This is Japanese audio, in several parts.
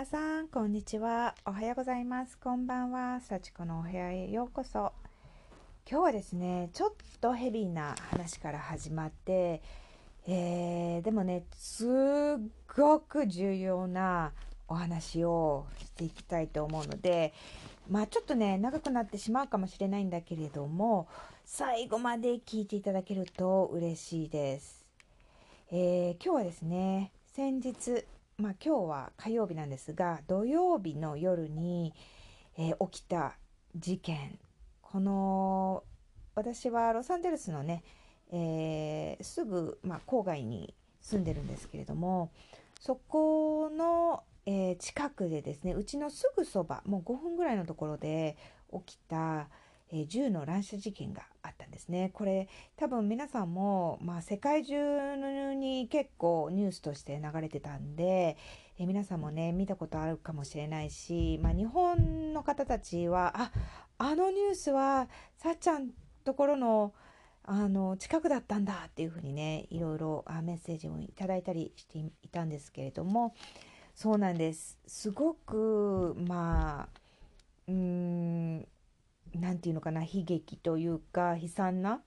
皆さん、こんにちは。おはようございます。こんばんは。幸子のお部屋へようこそ。今日はですね、ちょっとヘビーな話から始まって、えー、でもね、すっごく重要なお話をしていきたいと思うので、まあちょっとね、長くなってしまうかもしれないんだけれども、最後まで聞いていただけると嬉しいです。えー、今日はですね、先日、まあ、今日は火曜日なんですが土曜日の夜に、えー、起きた事件。この私はロサンゼルスのね、えー、すぐ、まあ、郊外に住んでるんですけれどもそこの、えー、近くでですねうちのすぐそばもう5分ぐらいのところで起きた、え銃の乱射事件があったんですね。これ多分皆さんも、まあ、世界中に結構ニュースとして流れてたんで、え皆さんもね見たことあるかもしれないし、まあ、日本の方たちはああのニュースはさっちゃんところのあの近くだったんだっていうふうにねいろいろメッセージをいただいたりしていたんですけれどもそうなんですすごくまあうん何て言うのかな悲劇というか悲惨な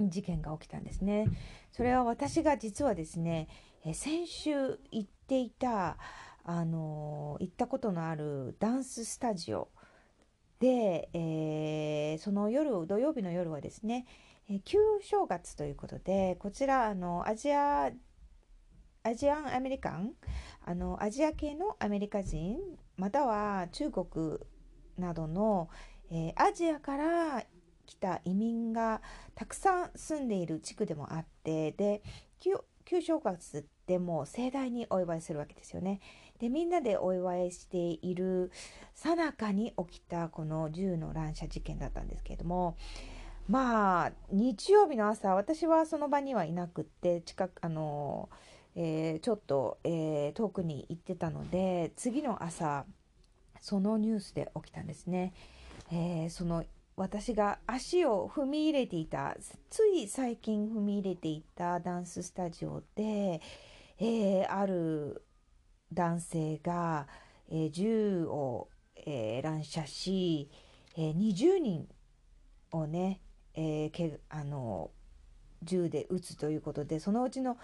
事件が起きたんですね。それは私が実はですね先週行っていたあの行ったことのあるダンススタジオで、えー、その夜土曜日の夜はですね旧正月ということでこちらあのアジアアジアンアメリカンあのアジア系のアメリカ人または中国などの、えー、アジアから来た移民がたくさん住んでいる地区でもあってで旧正月でも盛大にお祝いするわけですよね。でみんなでお祝いしているさなかに起きたこの銃の乱射事件だったんですけれどもまあ日曜日の朝私はその場にはいなくって近くあの、えー、ちょっと、えー、遠くに行ってたので次の朝そのニュースで起きたんですね。えー、その私が足を踏み入れていたつい最近踏み入れていたダンススタジオで、えー、ある男性が、えー、銃を、えー、乱射し、え20人をね、えけあの銃で撃つということでそのうちの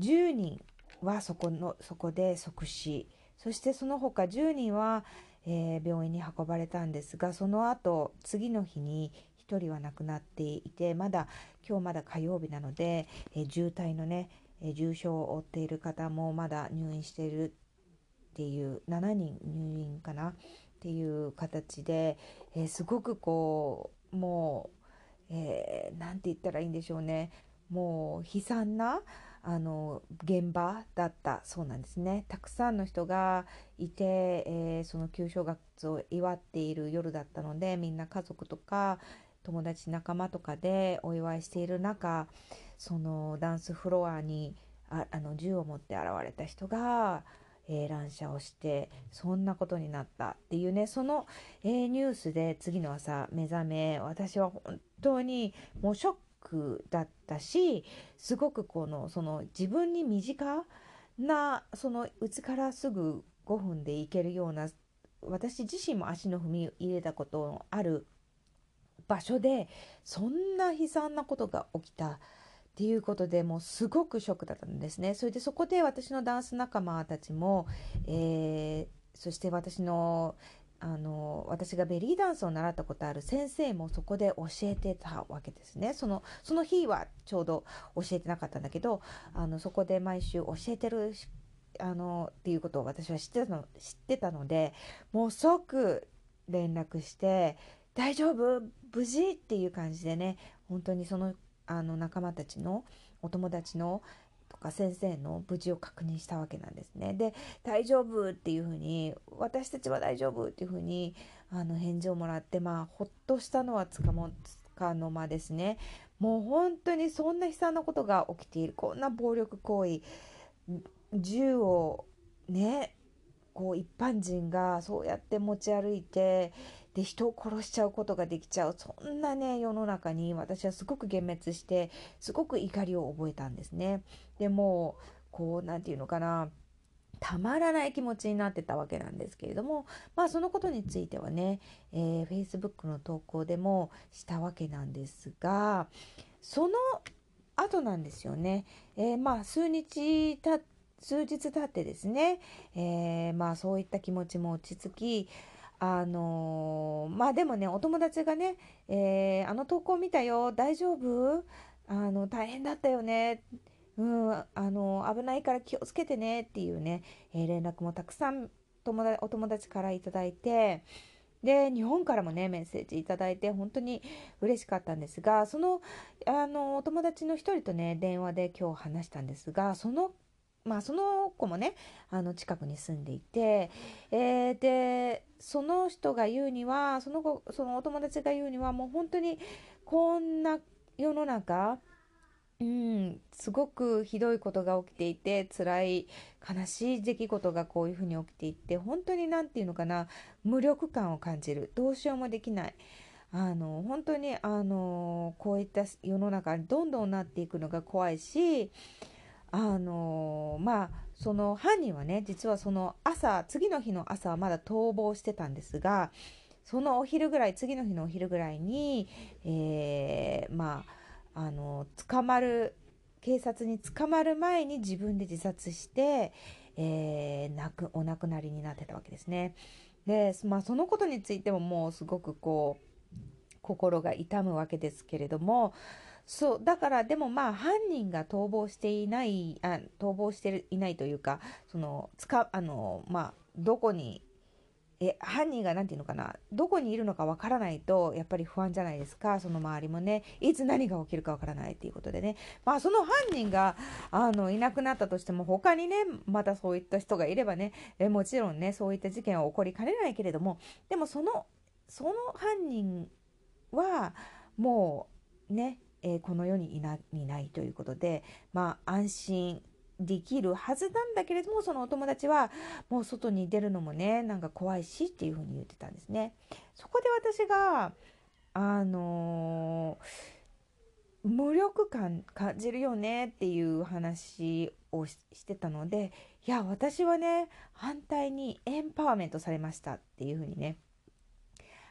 10人はそこのそこで即死。そしてその他10人は、えー、病院に運ばれたんですがその後次の日に1人は亡くなっていてまだ今日まだ火曜日なので、えー、渋滞のね、えー、重傷を負っている方もまだ入院しているっていう7人入院かな？っていう形で、えすごくこうもう何、えー、て言ったらいいんでしょうね。もう悲惨なあの現場だったそうなんですね。たくさんの人がいて、えー、その旧正月を祝っている夜だったのでみんな家族とか友達仲間とかでお祝いしている中そのダンスフロアにああの銃を持って現れた人が、えー、乱射をしてそんなことになったっていうね。その、えー、ニュースで次の朝目覚め私は本当にもうショックだったしすごくこのその自分に身近なそのうちからすぐ5分で行けるような私自身も足の踏み入れたことのある場所でそんな悲惨なことが起きたっていうことでもうすごくショックだったんですね。それでそこで私のダンス仲間たちも、えー、そして私のあの私がベリーダンスを習ったことある先生もそこで教えてたわけですねそのその日はちょうど教えてなかったんだけどあのそこで毎週教えてるあのっていうことを私は知ってたの知ってたのでもう即連絡して「大丈夫？無事?」っていう感じでね本当にそのあの仲間たちのお友達のか先生の無事を確認したわけなんですね。で大丈夫っていうふうに私たちは大丈夫っていうふうにあの返事をもらってまあほっとしたのはつかもつかの間ですね。もう本当にそんな悲惨なことが起きているこんな暴力行為銃をねこう一般人がそうやって持ち歩いてで人を殺しちゃうことができちゃうそんなね世の中に私はすごく幻滅してすごく怒りを覚えたんですね。でもこう何て言うのかな。たまらない気持ちになってたわけなんですけれどもまあそのことについてはね、えー、Facebook の投稿でもしたわけなんですがその後なんですよね、えー、まあ数日た数日経ってですね、えー、まあそういった気持ちも落ち着きあのー、まあでもねお友達がね、えー、あの投稿見たよ大丈夫？あの大変だったよねうん、あの危ないから気をつけてねっていうね、えー、連絡もたくさん友達お友達から頂いてで日本からもねメッセージ頂いて本当に嬉しかったんですがそのあのお友達の一人とね電話で今日話したんですがそのまあその子もねあの近くに住んでいて、えー、でその人が言うにはその子そのお友達が言うにはもう本当にこんな世の中うん、すごくひどいことが起きていて辛い悲しい出来事がこういうふうに起きていて本当に何て言うのかな無力感を感じる。どうしようもできない。あの本当にあのこういった世の中にどんどんなっていくのが怖いしあのまあその犯人はね実はその朝次の日の朝はまだ逃亡してたんですがそのお昼ぐらい次の日のお昼ぐらいに、えー、まああの捕まる警察に捕まる前に自分で自殺して、えー、亡くお亡くなりになってたわけですね。で、まあ、そのことについてももうすごくこう心が痛むわけですけれどもそうだからでもまあ犯人が逃亡していないあ逃亡していないというかそのつかあのまあどこにえ犯人が何て言うのかな？どこにいるのかわからないとやっぱり不安じゃないですか？その周りもね。いつ何が起きるかわからないっていうことでね。まあその犯人があのいなくなったとしても他にねまたそういった人がいればね。えもちろんねそういった事件は起こりかねないけれども。でもそのその犯人はもうね、えー、この世にいないということで。まあ安心できるはずなんだけれどもそのお友達はもう外に出るのもねなんか怖いしっていうふうに言ってたんですね。そこで私があのー、無力感感じるよねっていう話をしてたのでいや私はね反対にエンパワーメントされましたっていうふうにね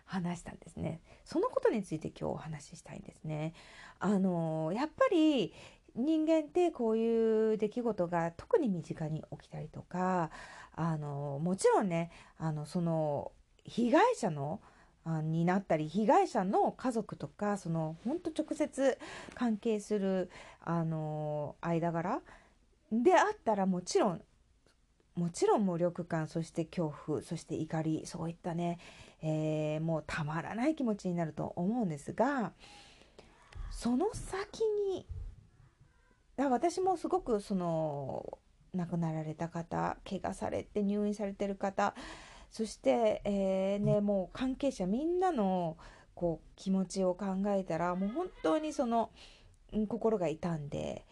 話したんですね。そのことについて今日お話ししたいんですね。あのー、やっぱり人間ってこういう出来事が特に身近に起きたりとかあのもちろんねあのその被害者のになったり被害者の家族とかその本当直接関係するあの間柄であったらもちろんもちろん無力感そして恐怖そして怒りそういったね、えー、もうたまらない気持ちになると思うんですがその先にだ私もすごくその亡くなられた方怪我されて入院されてる方そして、えー、ね、もう関係者みんなのこう気持ちを考えたらもう本当にその心が痛んで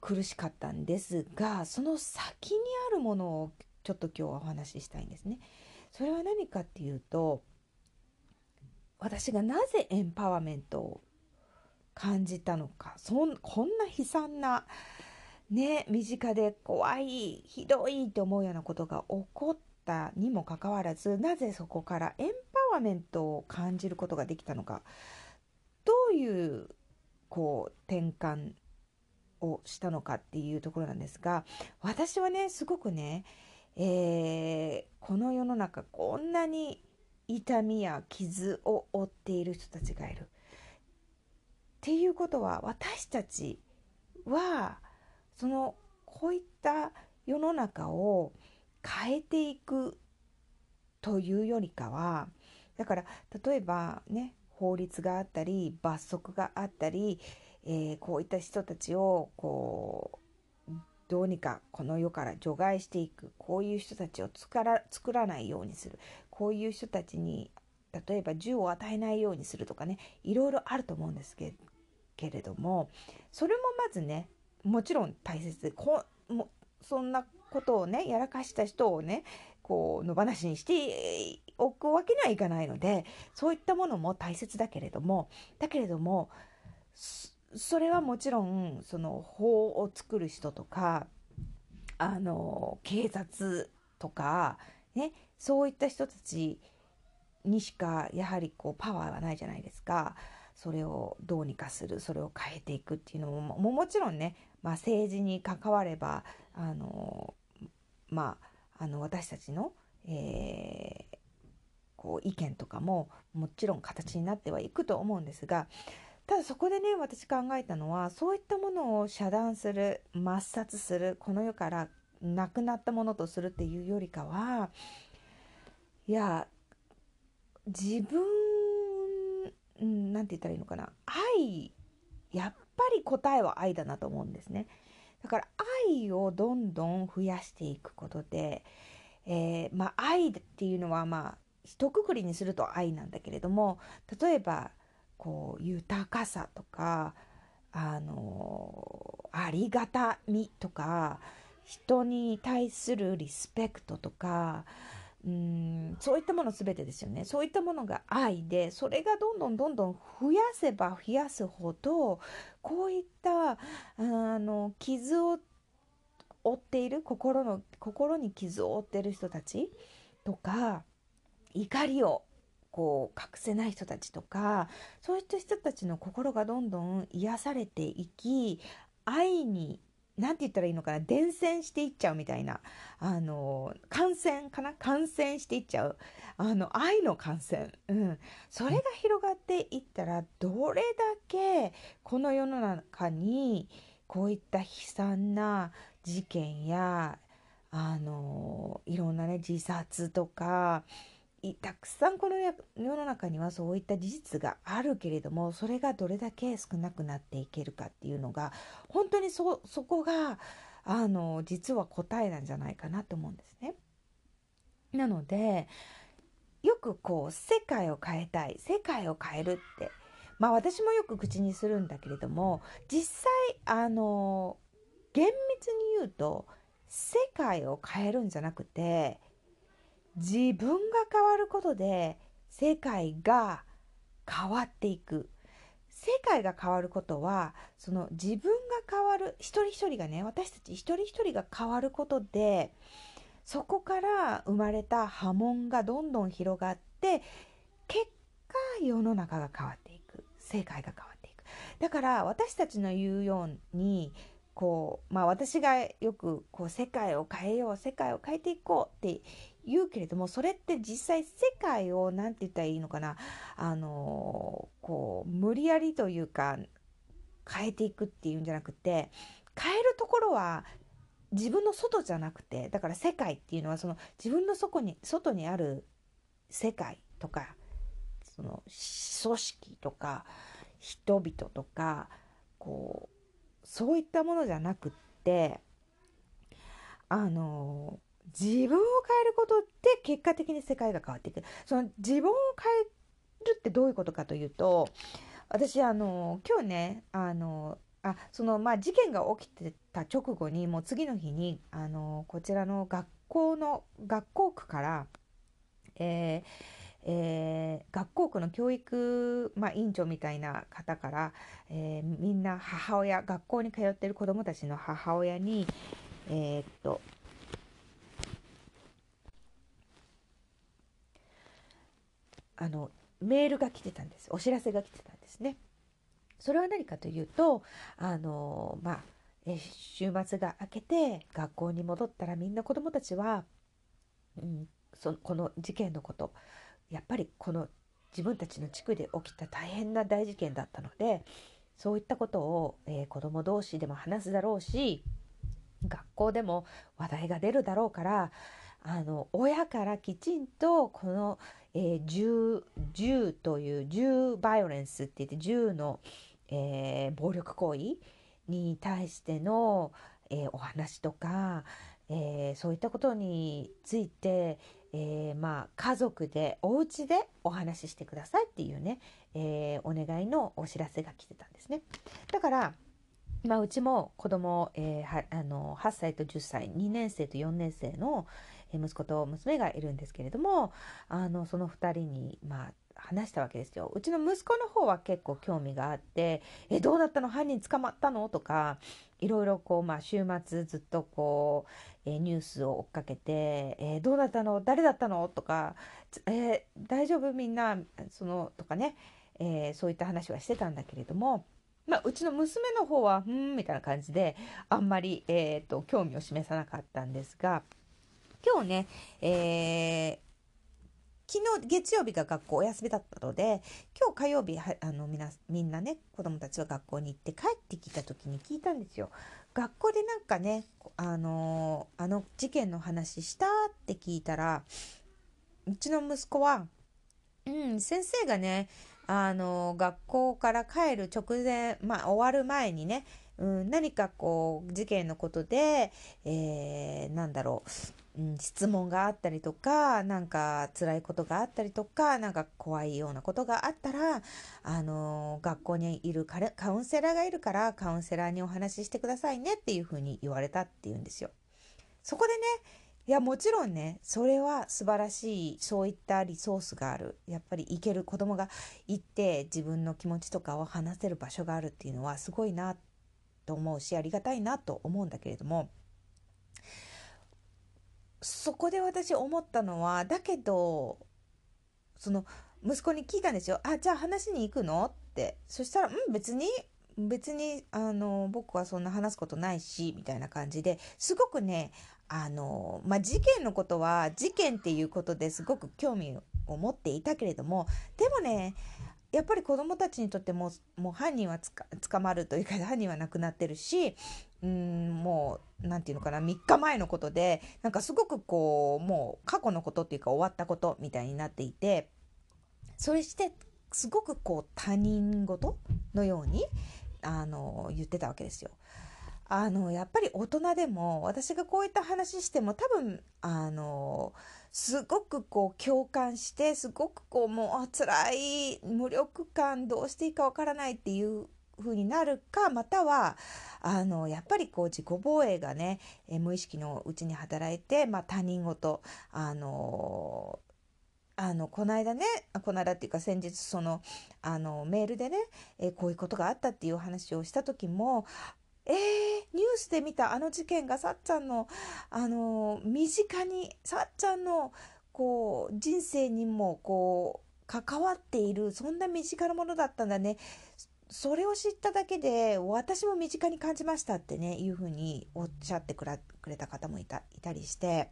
苦しかったんですがその先にあるものをちょっと今日はお話ししたいんですね。それは何かっていうと私がなぜエンパワーメントを感じたのかそんこんな悲惨なね身近で怖いひどいと思うようなことが起こったにもかかわらずなぜそこからエンパワーメントを感じることができたのかどういうこう転換をしたのかっていうところなんですが私はねすごくね、えー、この世の中こんなに痛みや傷を負っている人たちがいる。っていうことは私たちはそのこういった世の中を変えていくというよりかはだから例えばね法律があったり罰則があったり、えー、こういった人たちをこうどうにかこの世から除外していく。こういう人たちを作ら作らないようにする。こういう人たちに例えば銃を与えないようにするとかねいろいろあると思うんですけけれどもそれもまずねもちろん大切でこもそんなことをねやらかした人をねこう野放しにしておくわけにはいかないのでそういったものも大切だけれどもだけれどもそれはもちろんその法を作る人とかあの警察とか、ね、そういった人たちにしかやはりこうパワーはないじゃないですか。それをどうにかするそれを変えていくっていうのももちろんね、まあ、政治に関わればあの、まあ、あの私たちの、えー、こう意見とかももちろん形になってはいくと思うんですがただそこでね私考えたのはそういったものを遮断する抹殺するこの世からなくなったものとするっていうよりかはいや自分うん、なて言ったらいいのかな。愛やっぱり答えは愛だなと思うんですね。だから愛をどんどん増やしていくことで、えー、まあ愛っていうのはまあ一括りにすると愛なんだけれども例えばこう豊かさとかあのありがたみとか人に対するリスペクトとかうんそういったもの全てですよね。そういったものが愛でそれがどんどんどんどん増やせば増やすほどこういったあの傷を負っている心の心に傷を負っている人たちとか怒りをこう隠せない人たちとかそういった人たちの心がどんどん癒されていき愛に何て言ったらいいのかな？伝染していっちゃうみたいな。あの感染かな？感染していっちゃう。あの愛の感染、うん、それが広がっていったらどれだけこの世の中にこういった悲惨な事件やあのいろんなね自殺とかたくさんこの世の中にはそういった事実があるけれどもそれがどれだけ少なくなっていけるかっていうのが本当にそそこがあの実は答えなんじゃないかなと思うんですね。なのでよくこう世界を変えたい世界を変えるってまあ私もよく口にするんだけれども実際あの厳密に言うと世界を変えるんじゃなくて自分が変わることで世界が変わっていく。世界が変わることはその自分が変わる一人一人がね私たち一人一人が変わることでそこから生まれた波紋がどんどん広がって結果世の中が変わっていく。世界が変わっていく。だから私たちの言うようにこうまあ私がよくこう世界を変えよう世界を変えていこうって言うけれどもそれって実際世界を何て言ったらいいのかな？あのこう無理やりというか変えていくっていうんじゃなくて変えるところは自分の外じゃなくてだから世界っていうのはその自分の外に外にある世界とかその組織とか人々とかこうそういったものじゃなくってあの自分を変えることで結果的に世界が変わっていく。その自分を変えるってどういうことかというと私あの今日ねあのあそのまあ事件が起きてた直後にもう次の日にあのこちらの学校の学校区から、えーえー、学校区の教育、まあ、委員長みたいな方から、えー、みんな母親学校に通ってる子どもたちの母親に、えー、っとあのメールが来てたんですお知らせが来てたんですね。それは何かというとあのまあ週末が明けて学校に戻ったらみんな子どもたちは、うん、そこの事件のことやっぱりこの自分たちの地区で起きた大変な大事件だったのでそういったことを、えー、子ども同士でも話すだろうし学校でも話題が出るだろうからあの親からきちんとこの、えー、銃銃という銃バイオレンスって言って銃の、えー、暴力行為に対しての、えー、お話とか、えそういったことについて、えまあ、家族でお家でお話ししてくださいっていうね、えお願いのお知らせが来てたんですね。だからまあ、うちも子供、えー、はあの8歳と10歳2年生と4年生の息子と娘がいるんですけれどもあのその2人に、まあ、話したわけですよ。うちの息子の方は結構興味があって「えどうなったの？犯人捕まったの?」とかいろいろこう、まあ、週末ずっとこう、え、ニュースを追っかけて「え、どうだったの？誰だったの?」とか「え、大丈夫？みんな」そのとかね、えそういった話はしてたんだけれども。まあ、うちの娘の方は「うん」みたいな感じであんまり、えーと、興味を示さなかったんですが今日ね、え昨日月曜日が学校お休みだったので今日火曜日はあのみなみんなね子供たちは学校に行って帰ってきた時に聞いたんですよ。学校でなんかねあのあの事件の話したって聞いたらうちの息子は「うん先生がねあの学校から帰る直前まあ終わる前にね、うん、何かこう事件のことで、えー、なんだろううん、質問があったりとかなんか辛いことがあったりとかなんか怖いようなことがあったらあの学校にいるカウンセラーがいるからカウンセラーにお話ししてくださいねっていうふうに言われたっていうんですよ。そこでねいやもちろんねそれは素晴らしいそういったリソースがあるやっぱり行ける子供が行って自分の気持ちとかを話せる場所があるっていうのはすごいなと思うしありがたいなと思うんだけれどもそこで私思ったのはだけどその息子に聞いたんですよ「あじゃあ話に行くの?」ってそしたら「うん別に別にあの僕はそんな話すことないし」みたいな感じですごくねあのまあ事件のことは事件っていうことですごく興味を持っていたけれどもでもねやっぱり子どもたちにとってももう犯人は捕まるというか犯人は亡くなってるしうんもう何て言うのかな3日前のことでなんかすごくこうもう過去のことっていうか終わったことみたいになっていてそれしてすごくこう他人事のようにあの言ってたわけですよ。あのやっぱり大人でも私がこういった話しても多分あのすごくこう共感してすごくこうもう辛い無力感どうしていいかわからないっていう風になるかまたはあのやっぱりこう自己防衛がね、え無意識のうちに働いて、まあ、他人事あのあのこの間ねこの間っていうか先日そのあのメールでね、えこういうことがあったっていう話をした時もえー、ニュースで見たあの事件がさっちゃんの、あの身近にさっちゃんのこう人生にもこう関わっているそんな身近なものだったんだね。それを知っただけで私も身近に感じましたってねいうふうにおっしゃってくれた方もいたいたりして。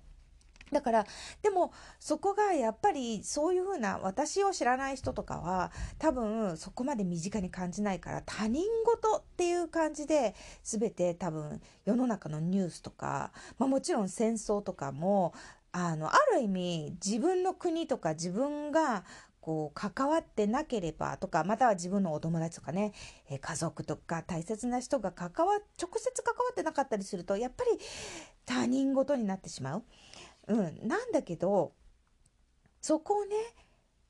だからでもそこがやっぱりそういうふうな私を知らない人とかは多分そこまで身近に感じないから他人事っていう感じで全て多分世の中のニュースとか、まあ、もちろん戦争とかもあのある意味自分の国とか自分がこう関わってなければとかまたは自分のお友達とかね、え家族とか大切な人が関わ直接関わってなかったりするとやっぱり他人事になってしまう。うん、なんだけどそこをね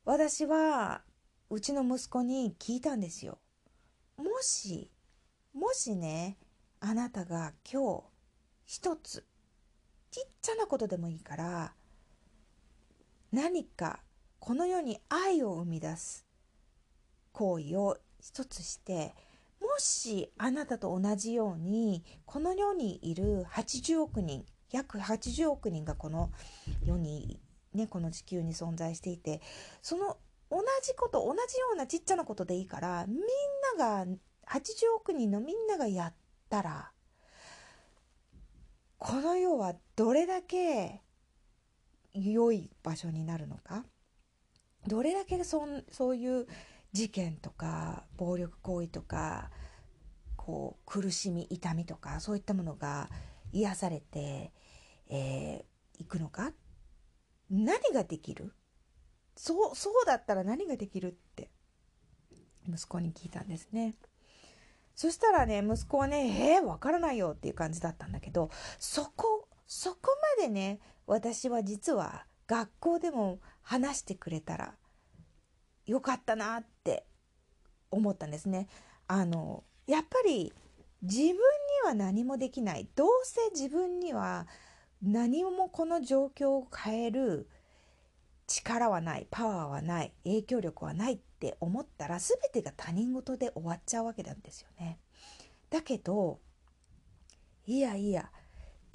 私はうちの息子に聞いたんですよ。もしもしねあなたが今日一つちっちゃなことでもいいから何かこの世に愛を生み出す行為を一つしてもしあなたと同じようにこの世にいる80億人約80億人がこの世にねこの地球に存在していてその同じこと同じようなちっちゃなことでいいからみんなが80億人のみんながやったらこの世はどれだけ良い場所になるのか。どれだけそんそういう事件とか暴力行為とかこう苦しみ痛みとかそういったものが癒されてい、えー、くのか？何ができる？そうそうだったら何ができるって息子に聞いたんですね。そしたらね息子はね「えー、わからないよ」っていう感じだったんだけどそこそこまでね私は実は学校でも話してくれたらよかったなって思ったんですね。あのやっぱり自分には何もできないどうせ自分には何もこの状況を変える力はないパワーはない影響力はないって思ったら全てが他人事で終わっちゃうわけなんですよね。だけどいやいや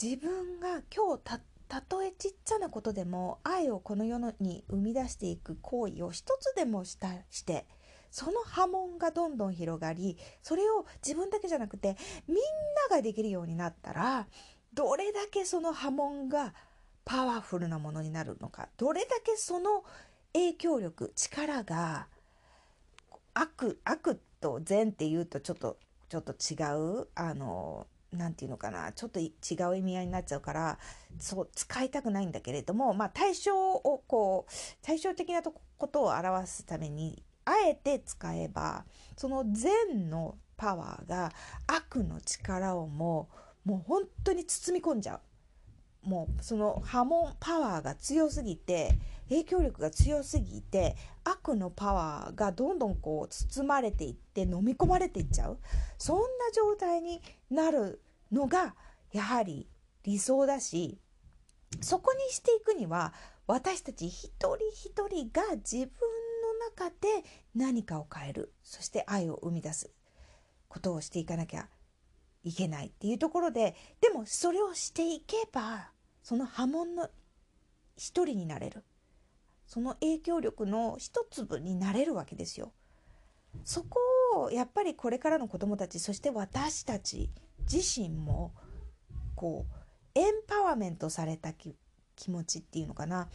自分が今日たたとえちっちゃなことでも愛をこの世に生み出していく行為を一つでもしたしてその波紋がどんどん広がりそれを自分だけじゃなくてみんなができるようになったらどれだけその波紋がパワフルなものになるのかどれだけその影響力力が悪悪と善っていうとちょっとちょっと違うあの何て言うのかなちょっと違う意味合いになっちゃうからそう使いたくないんだけれどもまあ対象をこう対照的なことを表すためにあえて使えばその善のパワーが悪の力をももう本当に包み込んじゃう。もうその波紋パワーが強すぎて影響力が強すぎて悪のパワーがどんどんこう包まれていって飲み込まれていっちゃう。そんな状態になるのがやはり理想だしそこにしていくには私たち一人一人が自分の中で何かを変える。そして愛を生み出すことをしていかなきゃ。いけないっていうところででもそれをしていけばその波紋の一人になれる。その影響力の一粒になれるわけですよ。そこをやっぱりこれからの子どもたちそして私たち自身もこうエンパワーメントされた気持ちっていうのかな。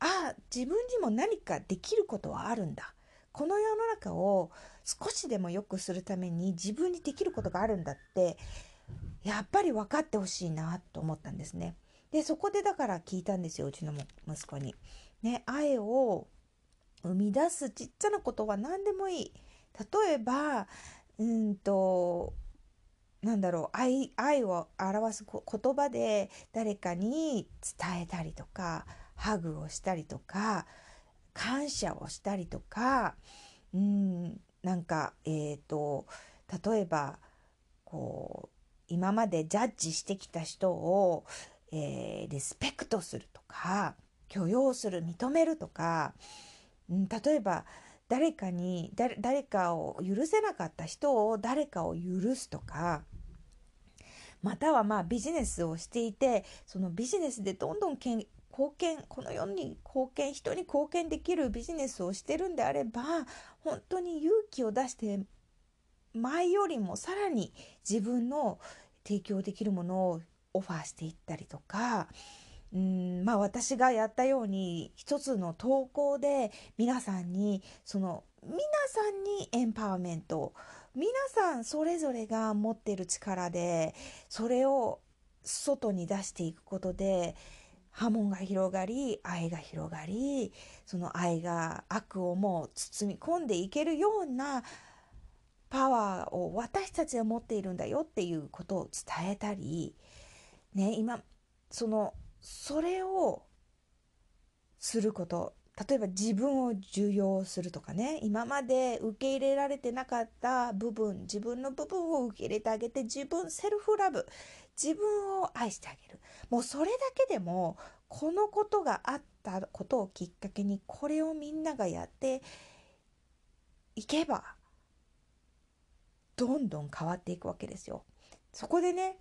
あ自分にも何かできることはあるんだ。この世の中を少しでも良くするために自分にできることがあるんだってやっぱり分かってほしいなと思ったんですね。でそこでだから聞いたんですようちの息子に。ね愛を生み出すちっちゃなことは何でもいい。例えばうんとなんだろう愛愛を表す言葉で誰かに伝えたりとかハグをしたりとか感謝をしたりとかうんなんかえっ、ー、と例えばこう今までジャッジしてきた人を、えー、リスペクトするとか許容する認めるとか、うん、例えば誰かに誰かを許せなかった人を誰かを許すとかまたはまあビジネスをしていてそのビジネスでどんどん貢献この世に貢献人に貢献できるビジネスをしてるんであれば本当に勇気を出して前よりもさらに自分の提供できるものをオファーしていったりとかうんまあ私がやったように一つの投稿で皆さんにその皆さんにエンパワーメント皆さんそれぞれが持ってる力でそれを外に出していくことで波紋が広がり愛が広がりその愛が悪をもう包み込んでいけるようなパワーを私たちは持っているんだよっていうことを伝えたりね今そのそれをすること例えば自分を受容するとかね今まで受け入れられてなかった部分自分の部分を受け入れてあげて自分セルフラブ自分を愛してあげるもうそれだけでもこのことがあったことをきっかけにこれをみんながやっていけばどんどん変わっていくわけですよ。そこでね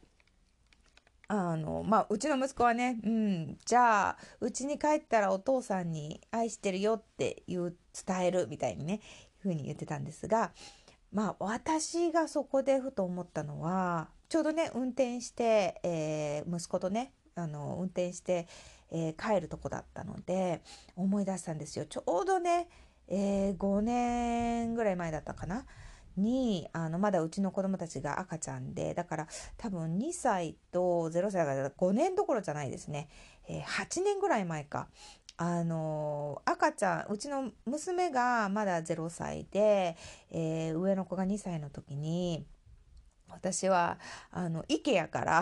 あのまあうちの息子はねうんじゃあうちに帰ったらお父さんに愛してるよって言う伝えるみたいにねいうふうに言ってたんですがまあ私がそこでふと思ったのはちょうどね運転して、えー、息子とねあの運転して、えー、帰るとこだったので思い出したんですよ。ちょうどね、えー、5年ぐらい前だったかな。にあのまだうちの子供たちが赤ちゃんでだから多分2歳と0歳が5年どころじゃないですね、えー、8年ぐらい前か。あの赤ちゃんうちの娘がまだ0歳で、えー、上の子が2歳の時に私はあの IKEA から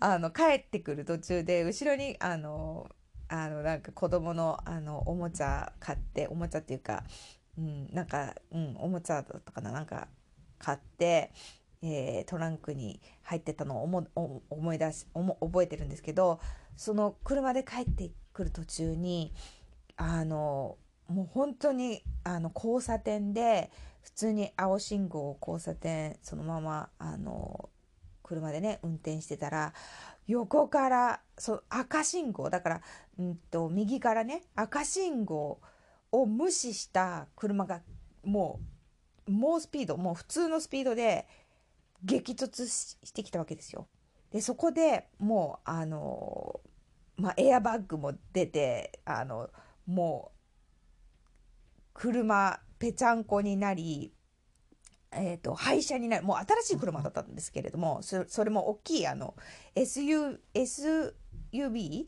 あの帰ってくる途中で後ろにあのあのなんか子供のあのおもちゃ買っておもちゃっていうかうん、なんか、うん、おもちゃだったかななんか買って、えー、トランクに入ってたのを思思い出し覚えてるんですけどその車で帰ってくる途中にあのもう本当にあの交差点で普通に青信号を交差点そのままあの車でね運転してたら横からそ赤信号だから、うんと、右からね赤信号を無視した車がもう猛スピードもう普通のスピードで激突してきたわけですよ。でそこでもうあのまあ、エアバッグも出てあのもう車ぺちゃんこになり、えーと、廃車になるもう新しい車だったんですけれどもそそれも大きいあの SU SUV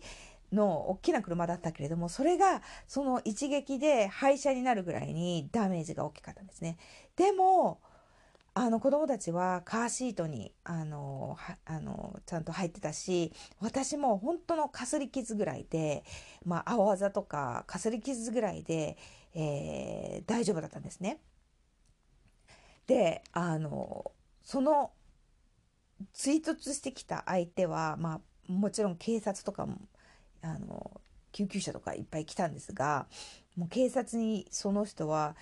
の大きな車だったけれどもそれがその一撃で廃車になるぐらいにダメージが大きかったんですね。でもあの子供たちはカーシートにあのあのちゃんと入ってたし私も本当のかすり傷ぐらいで、まあ、青あざとかかすり傷ぐらいで、えー、大丈夫だったんですね。であのその追突してきた相手は、まあ、もちろん警察とかもあの救急車とかいっぱい来たんですがもう警察にその人は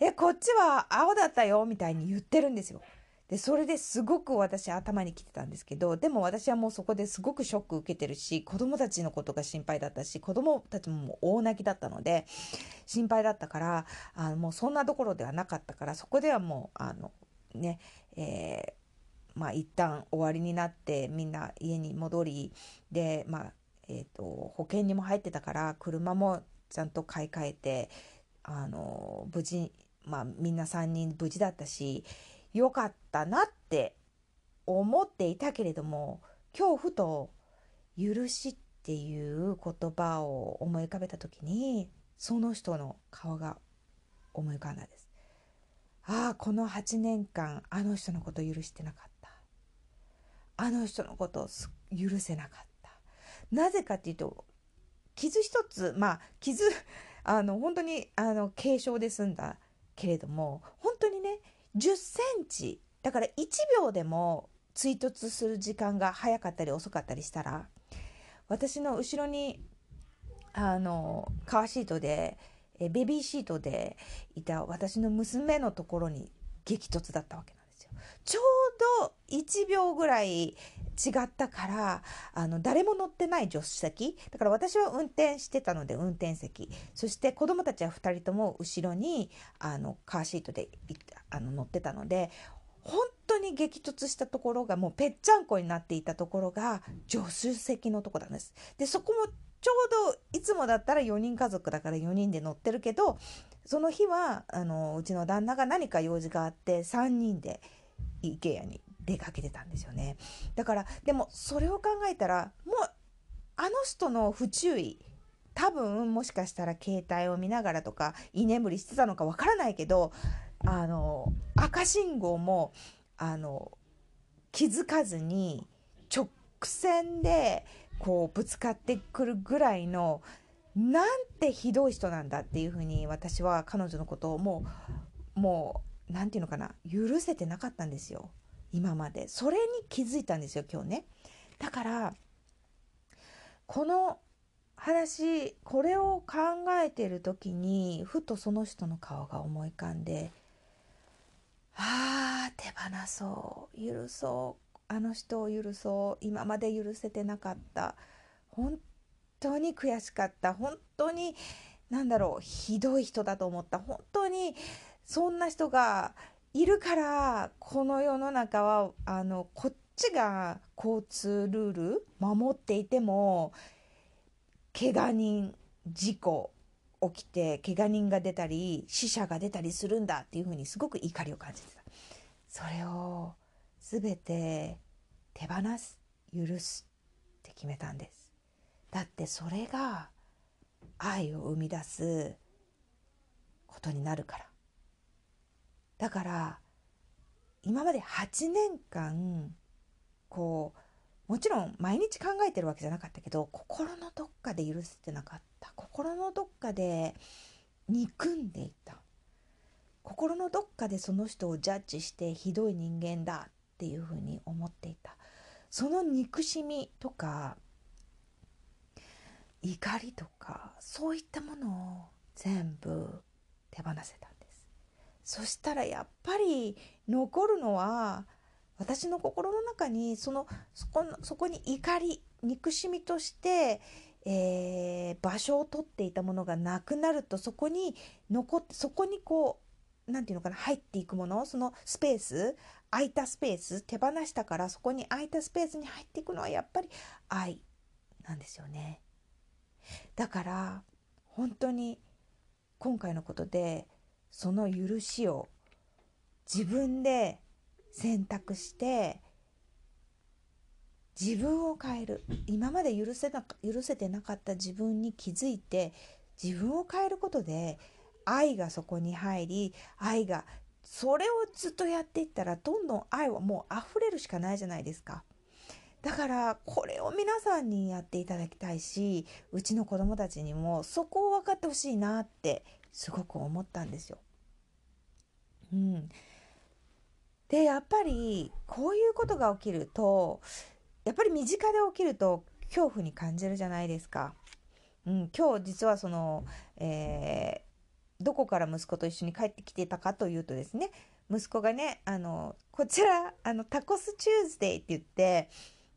え、こっちは青だったよみたいに言ってるんですよ。で、それですごく私頭にきてたんですけど、でも私はもうそこですごくショック受けてるし、子供たちのことが心配だったし、子供たちも大泣きだったので、心配だったから、あのもうそんなところではなかったから、そこではもう、あの、ね、えー、まあ一旦終わりになってみんな家に戻り、で、まあ、え、ー、と、保険にも入ってたから、車もちゃんと買い替えて、あの、無事まあみんな3人無事だったしよかったなって思っていたけれども今日ふと「許し」っていう言葉を思い浮かべた時にその人の顔が思い浮かんだんです。ああこの8年間あの人のこと許してなかった。あの人のこと許せなかった。なぜかっていうと傷一つまあ傷 あの本当にあの軽傷で済んだけれども本当にね10センチだから1秒でも追突する時間が早かったり遅かったりしたら私の後ろにあのカーシートでベビーシートでいた私の娘のところに激突だったわけ。ちょうど1秒ぐらい違ったからあの誰も乗ってない助手席だから私は運転してたので運転席そして子供たちは2人とも後ろにあのカーシートであの乗ってたので本当に激突したところがもうぺっちゃんこになっていたところが助手席のとこなんです。でそこもちょうどいつもだったら4人家族だから4人で乗ってるけどその日はあのうちの旦那が何か用事があって3人で IKEA に出かけてたんですよね。だからでもそれを考えたらもうあの人の不注意多分もしかしたら携帯を見ながらとか居眠りしてたのかわからないけどあの赤信号もあの気づかずに直線でこうぶつかってくるぐらいのなんてひどい人なんだっていうふうに私は彼女のことをもうもう何て言うのかな許せてなかったんですよ。今まで。それに気づいたんですよ今日ね。だからこの話これを考えてる時にふとその人の顔が思い浮かんでああ手放そう。許そう。あの人を許そう。今まで許せてなかった。本当に悔しかった。本当に何だろうひどい人だと思った。本当にそんな人がいるからこの世の中はあのこっちが交通ルール守っていても怪我人事故起きて怪我人が出たり死者が出たりするんだっていうふうにすごく怒りを感じてた。それを全て手放す許すって決めたんです。だってそれが愛を生み出すことになるから。だから今まで8年間こうもちろん毎日考えてるわけじゃなかったけど心のどっかで許せてなかった。心のどっかで憎んでいた。心のどっかでその人をジャッジしてひどい人間だ。っていうふうに思っていた。その憎しみとか怒りとかそういったものを全部手放せた。そしたらやっぱり残るのは私の心の中にそのそこそこに怒り憎しみとして、えー、場所を取っていたものがなくなるとそこに残ってそこにこう何て言うのかな入っていくものそのスペース空いたスペース手放したからそこに空いたスペースに入っていくのはやっぱり愛なんですよね。だから本当に今回のことでその許しを自分で選択して自分を変える今まで許せな許せてなかった自分に気づいて自分を変えることで愛がそこに入り愛がそれをずっとやっていったらどんどん愛はもう溢れるしかないじゃないですか。だからこれを皆さんにやっていただきたいしうちの子供たちにもそこを分かってほしいなってすごく思ったんですよ。うん、でやっぱりこういうことが起きるとやっぱり身近で起きると恐怖に感じるじゃないですか。うん、今日実はその、えー、どこから息子と一緒に帰ってきてたかというとですね息子がねあのこちらあのタコスチューズデーって言って、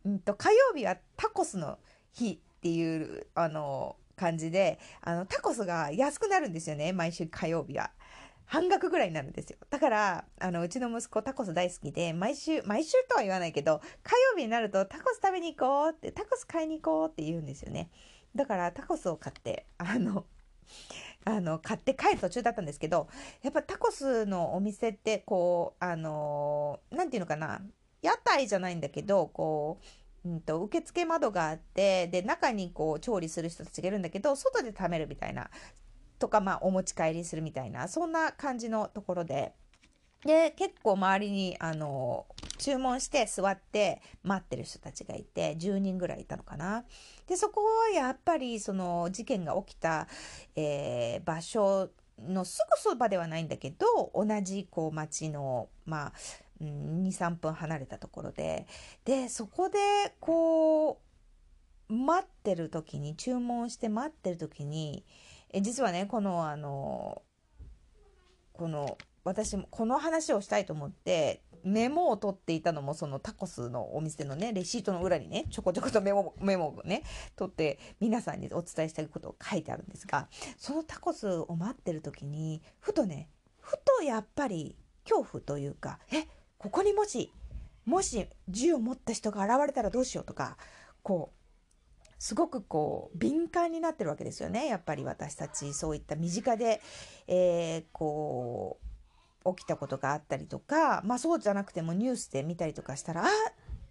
うんと、火曜日はタコスの日っていうあの感じであのタコスが安くなるんですよね毎週火曜日は。半額ぐらいになるんですよ。だから、あの、うちの息子タコス大好きで、毎週、毎週とは言わないけど、火曜日になるとタコス食べに行こうって、タコス買いに行こうって言うんですよね。だからタコスを買って、あの、あの、買って帰る途中だったんですけど、やっぱタコスのお店って、こう、あの、なんていうのかな、屋台じゃないんだけど、こう、うんと、受付窓があって、で、中にこう、調理する人たちがいるんだけど、外で食べるみたいな、とか、まあ、お持ち帰りするみたいな、そんな感じのところで、で、結構周りに、あの、注文して座って待ってる人たちがいて、10人ぐらいいたのかな。で、そこはやっぱり、その、事件が起きた、えー、場所のすぐそばではないんだけど、同じ、こう、街の、まあ、うん、2、3分離れたところで、で、そこで、こう、待ってる時に、注文して待ってる時に、え実はねこのあのこの私もこの話をしたいと思ってメモを取っていたのもそのタコスのお店のねレシートの裏にねちょこちょことメモメモをね取って皆さんにお伝えしたいことを書いてあるんですがそのタコスを待ってる時にふとねふとやっぱり恐怖というかえここにもしもし銃を持った人が現れたらどうしようとかこうすごくこう敏感になってるわけですよねやっぱり私たちそういった身近で、えー、こう起きたことがあったりとかまあそうじゃなくてもニュースで見たりとかしたらあ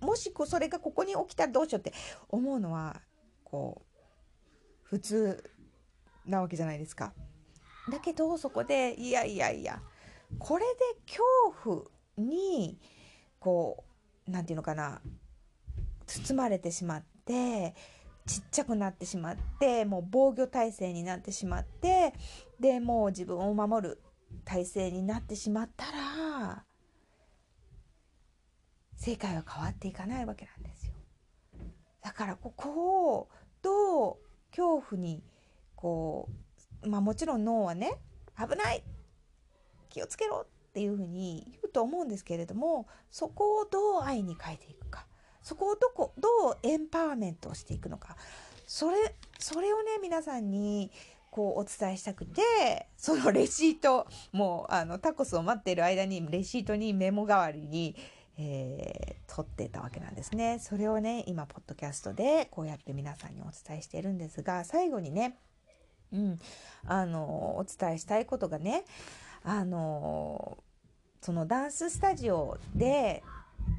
もしそれがここに起きたらどうしようって思うのはこう普通なわけじゃないですか。だけどそこでいやいやいやこれで恐怖にこう何て言うのかな包まれてしまってちっちゃくなってしまってもう防御体制になってしまってでもう自分を守る体制になってしまったら世界は変わっていかないわけなんですよ。だからここをどう恐怖にこうまあもちろん脳はね危ない気をつけろっていうふうに言うと思うんですけれどもそこをどう愛に変えていくかそこをどこどうエンパワーメントをしていくのかそれそれをね皆さんにこうお伝えしたくてそのレシートもうあのタコスを待っている間にレシートにメモ代わりに、えー、取ってたわけなんですね。それをね今ポッドキャストでこうやって皆さんにお伝えしているんですが最後にねうん、あのお伝えしたいことがねあのそのダンススタジオで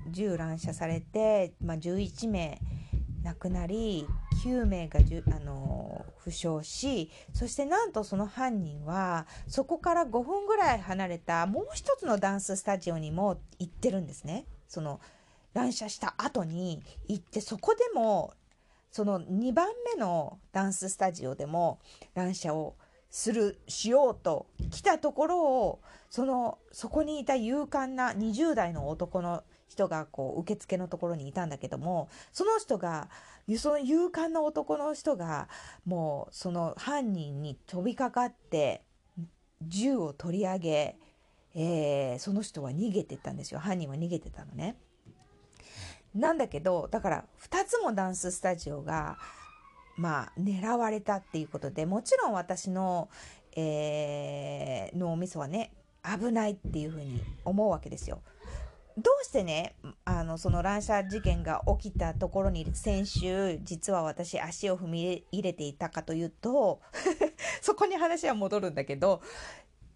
銃乱射されて、まあ、11名亡くなり9名がじゅあの負傷しそしてなんとその犯人はそこから5分ぐらい離れたもう一つのダンススタジオにも行ってるんですね。その乱射した後に行ってそこでもその2番目のダンススタジオでも乱射をするしようと来たところをそのそこにいた勇敢な20代の男の人がこう受付のところにいたんだけどもその人がその勇敢な男の人がもうその犯人に飛びかかって銃を取り上げ、えー、その人は逃げてったんですよ犯人は逃げてたのね。なんだけどだから2つもダンススタジオがまあ狙われたっていうことでもちろん私の、えー、脳みそはね危ないっていうふうに思うわけですよ。どうしてね、あの、その乱射事件が起きたところに先週、実は私足を踏み入れていたかというと、そこに話は戻るんだけど、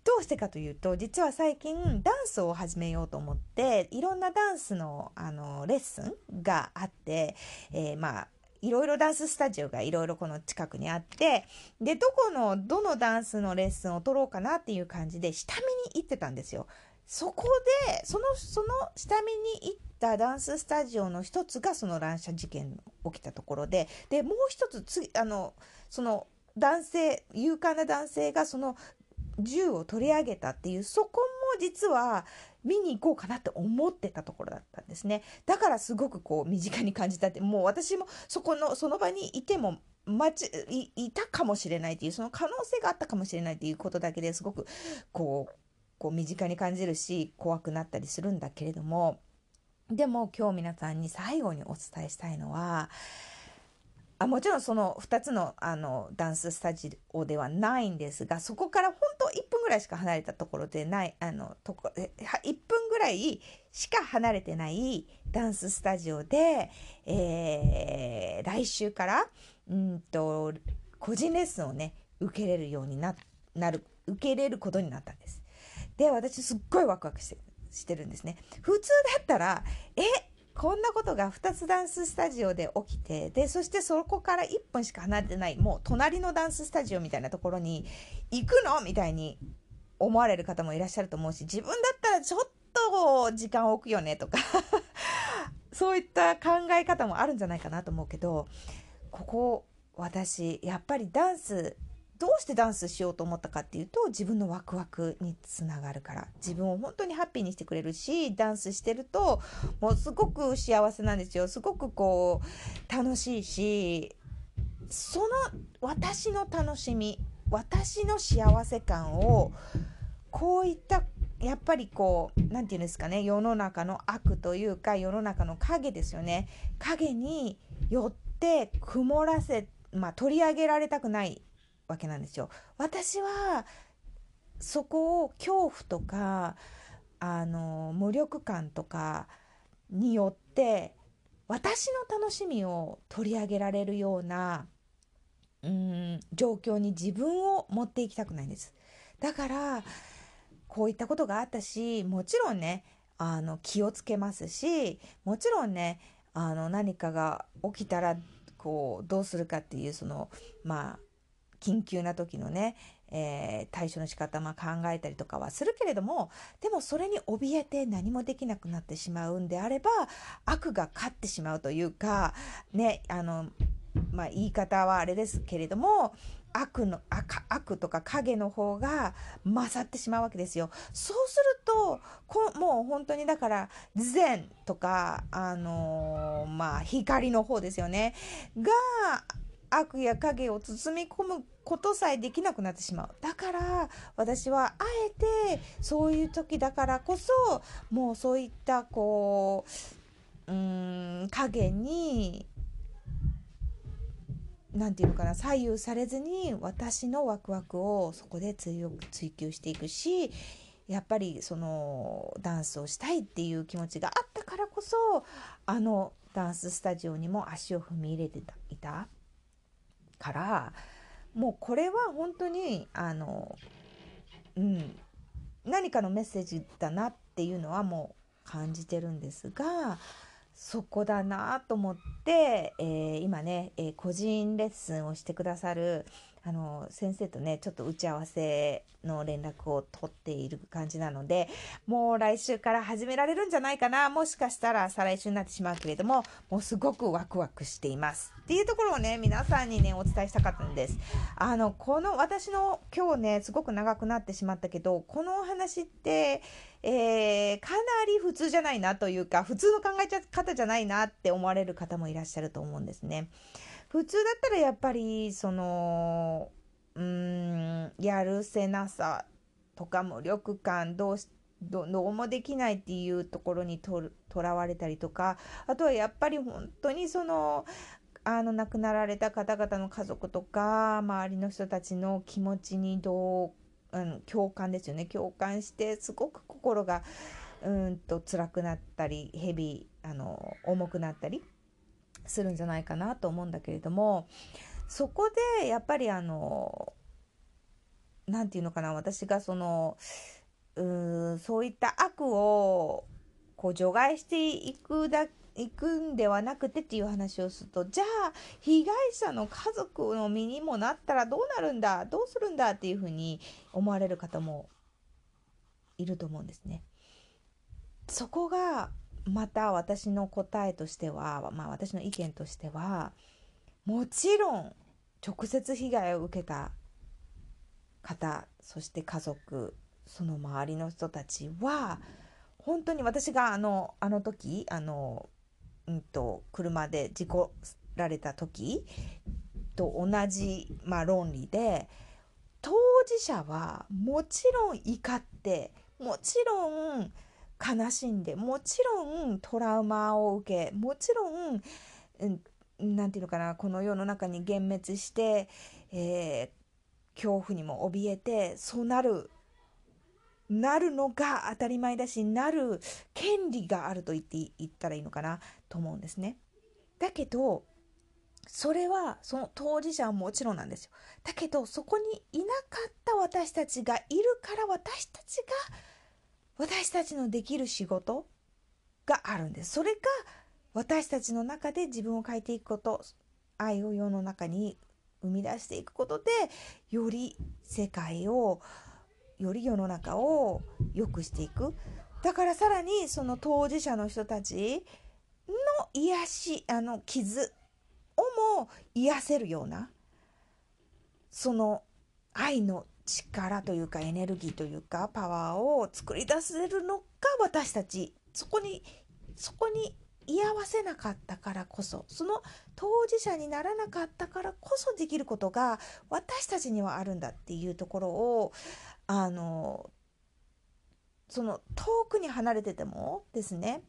どうしてかというと、実は最近ダンスを始めようと思って、いろんなダンスの、あの、レッスンがあって、えー、まあ、いろいろダンススタジオがいろいろこの近くにあって、で、どこの、どのダンスのレッスンを取ろうかなっていう感じで、下見に行ってたんですよ。そこで、その、その下見に行ったダンススタジオの一つがその乱射事件起きたところで、で、もう一つ、次、あの、その男性、勇敢な男性がその銃を取り上げたっていう、そこも実は見に行こうかなって思ってたところだったんですね。だからすごくこう身近に感じたって、もう私もそこの、その場にいても、待ちいいたかもしれないっていうその可能性があったかもしれないっていうことだけですごくこうこう身近に感じるし怖くなったりするんだけれどもでも今日皆さんに最後にお伝えしたいのはあもちろんその2つのあのダンススタジオではないんですがそこから本当1分ぐらいしか離れたところでないあのとこ1分ぐらいしか離れてないダンススタジオで、えー、来週からうんと個人レッスンをね受けれるようにななる受けれることになったんです。で私すっごいワクワクしてしてるんですね。普通だったらえこんなことが2つダンススタジオで起きて、で、そしてそこから1分しか離れてない、もう隣のダンススタジオみたいなところに行くのみたいに思われる方もいらっしゃると思うし、自分だったらちょっと時間を置くよねとかそういった考え方もあるんじゃないかなと思うけど、ここ、私、やっぱりダンスどうしてダンスしようと思ったかっていうと自分のワクワクにつながるから。自分を本当にハッピーにしてくれるしダンスしてるともうすごく幸せなんですよ。すごくこう楽しいしその私の楽しみ私の幸せ感をこういったやっぱりこう何て言うんですかね世の中の悪というか世の中の影ですよね。影によって曇らせまあ取り上げられたくない。わけなんですよ。私はそこを恐怖とかあの無力感とかによって私の楽しみを取り上げられるようなうん状況に自分を持っていきたくないんです。だからこういったことがあったしもちろんねあの気をつけますしもちろんねあの何かが起きたらこうどうするかっていうそのまあ緊急な時のね、えー、対処の仕方も考えたりとかはするけれどもでもそれに怯えて何もできなくなってしまうんであれば悪が勝ってしまうというかねあのまあ言い方はあれですけれども悪の悪とか影の方が勝ってしまうわけですよ。そうするとこもう本当にだから善とかあのー、まあ光の方ですよねが悪や影を包み込むことさえできなくなってしまう。だから私はあえてそういう時だからこそもうそういったこう、うーん、影に何て言うのかな左右されずに私のワクワクをそこで追追求していくしやっぱりそのダンスをしたいっていう気持ちがあったからこそあのダンススタジオにも足を踏み入れていた。からもうこれは本当にあの、うん、何かのメッセージだなっていうのはもう感じてるんですがそこだなと思って、えー、今ね、えー、個人レッスンをしてくださるあの先生とねちょっと打ち合わせの連絡を取っている感じなのでもう来週から始められるんじゃないかな。もしかしたら再来週になってしまうけれどももうすごくワクワクしています。っていうところをね皆さんにねお伝えしたかったんです。あのこの私の今日ねすごく長くなってしまったけどこのお話ってえー、かなり普通じゃないなというか普通の考え方じゃないなって思われる方もいらっしゃると思うんですね。普通だったらやっぱりそのうんやるせなさとか無力感どうしどうもできないっていうところにとらわれたりとかあとはやっぱり本当にそのあの亡くなられた方々の家族とか周りの人たちの気持ちにどう、うん、共感ですよね。共感してすごく心がうんと辛くなったりヘビあの重くなったりするんじゃないかなと思うんだけれどもそこでやっぱりあの何て言うのかな私がそのうそういった悪をこう除外していくだいくんではなくてっていう話をするとじゃあ被害者の家族の身にもなったらどうなるんだどうするんだっていうふうに思われる方もいると思うんですね。そこがまた私の答えとしては、まあ、私の意見としてはもちろん直接被害を受けた方そして家族その周りの人たちは本当に私があのあの時あの、うんと、車で事故られた時と同じ、まあ、論理で当事者はもちろん怒ってもちろん悲しんでもちろんトラウマを受けもちろん何、て言うのかなこの世の中に幻滅して、えー、恐怖にも怯えてそうなるなるのが当たり前だしなる権利があると言って言ったらいいのかなと思うんですね。だけどそれはその当事者はもちろんなんですよ。だけどそこにいなかった私たちがいるから私たちが私たちのできる仕事があるんです。それが私たちの中で自分を変えていくこと、愛を世の中に生み出していくことで、より世界を、より世の中を良くしていく。だからさらにその当事者の人たちの癒し、あの傷をも癒せるような、その愛の力というかエネルギーというかパワーを作り出せるのが私たち。そこにそこに居合わせなかったからこそ。その当事者にならなかったからこそできることが私たちにはあるんだっていうところをあのその遠くに離れててもですね。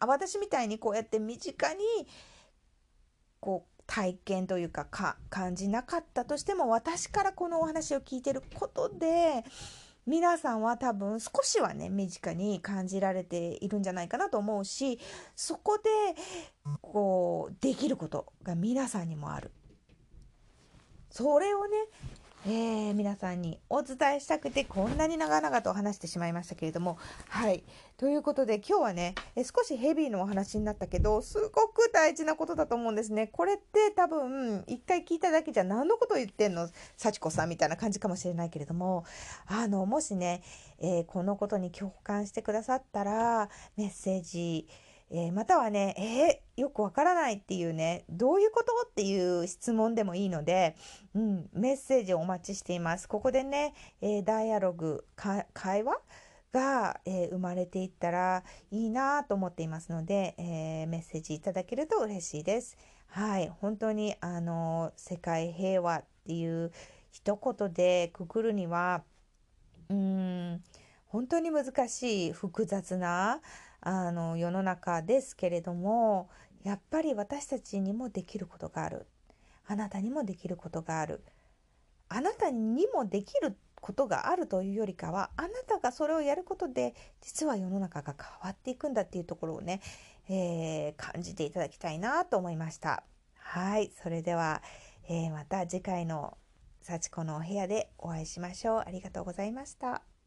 私みたいにこうやって身近にこう体験というか感じなかったとしても私からこのお話を聞いてることで皆さんは多分少しはね身近に感じられているんじゃないかなと思うしそこでこうできることが皆さんにもある。それをねえー、皆さんにお伝えしたくてこんなに長々と話してしまいましたけれども。はい。ということで今日はねえ少しヘビーのお話になったけどすごく大事なことだと思うんですね。これって多分一回聞いただけじゃ何のこと言ってんの？幸子さんみたいな感じかもしれないけれども。あのもしね、えー、このことに共感してくださったらメッセージえー、またはね、えー、よくわからないっていうね、どういうこと？っていう質問でもいいので、うん、メッセージをお待ちしています。ここでね、えー、ダイアログ、会話が、え生まれていったらいいなと思っていますので、えメッセージいただけると嬉しいです。はい、本当にあの世界平和っていう一言でくくるには、うん、本当に難しい複雑なあの世の中ですけれどもやっぱり私たちにもできることがある。あなたにもできることがある。あなたにもできることがあるというよりかはあなたがそれをやることで実は世の中が変わっていくんだっていうところをね、えー、感じていただきたいなと思いました。はいそれでは、えー、また次回の幸子のお部屋でお会いしましょう。ありがとうございました。